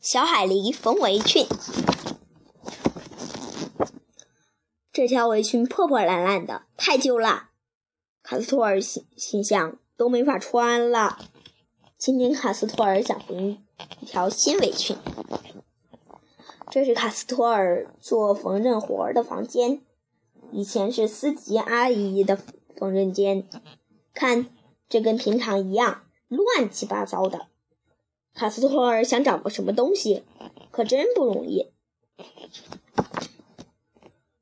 小海狸缝围裙。这条围裙破破烂烂的，太旧了。卡斯托尔心心想，都没法穿了。今天卡斯托尔想缝一条新围裙。这是卡斯托尔做缝纫活的房间，以前是斯吉阿姨的缝纫间。看，这跟平常一样，乱七八糟的。卡斯托尔想找个什么东西，可真不容易。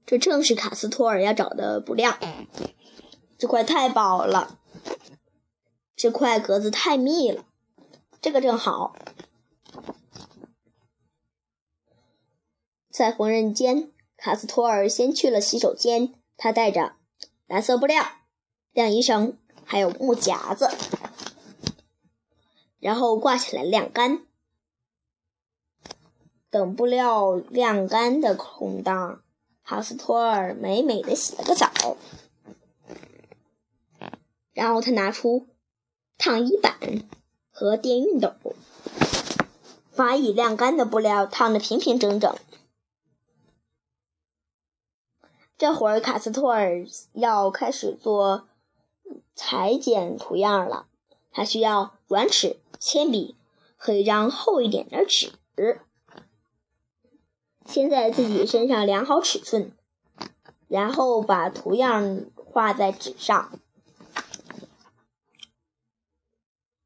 这正是卡斯托尔要找的布料。这块太薄了，这块格子太密了，这个正好。在缝纫间，卡斯托尔先去了洗手间。他带着蓝色布料、晾衣绳，还有木夹子，然后挂起来晾干。等布料晾干的空档，卡斯托尔美美的洗了个澡。然后他拿出烫衣板和电熨斗，把已晾干的布料烫得平平整整。这会儿，卡斯托尔要开始做裁剪图样了。他需要软尺、铅笔和一张厚一点的纸。先在自己身上量好尺寸，然后把图样画在纸上。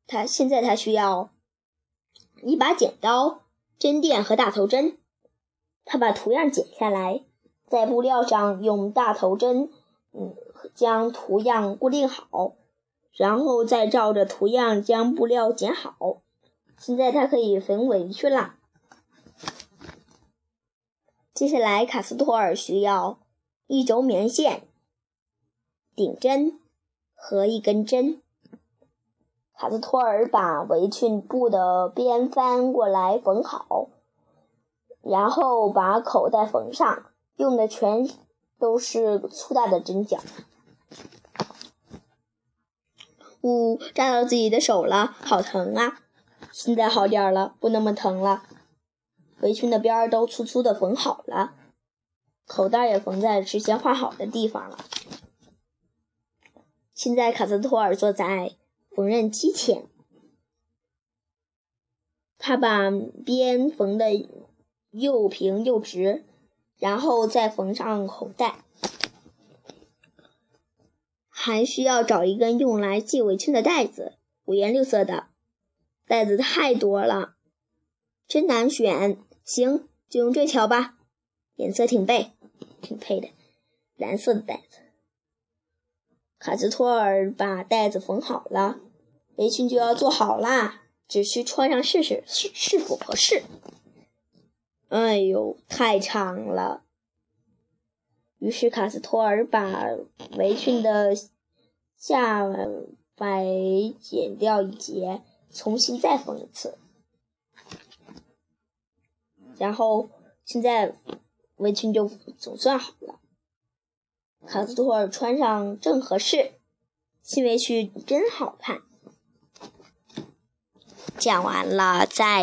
他现在他需要一把剪刀、针垫和大头针。他把图样剪下来。在布料上用大头针，嗯，将图样固定好，然后再照着图样将布料剪好。现在它可以缝围裙了。接下来，卡斯托尔需要一轴棉线、顶针和一根针。卡斯托尔把围裙布的边翻过来缝好，然后把口袋缝上。用的全都是粗大的针脚。呜，扎到自己的手了，好疼啊！现在好点了，不那么疼了。围裙的边儿都粗粗的缝好了，口袋也缝在之前画好的地方了。现在卡斯托尔坐在缝纫机前，他把边缝的又平又直。然后再缝上口袋，还需要找一根用来系围裙的带子，五颜六色的带子太多了，真难选。行，就用这条吧，颜色挺配，挺配的，蓝色的带子。卡斯托尔把带子缝好了，围裙就要做好啦，只需穿上试试是是否合适。哎呦，太长了！于是卡斯托尔把围裙的下摆剪掉一截，重新再缝一次。然后现在围裙就总算好了。卡斯托尔穿上正合适，新围裙真好看。讲完了，再。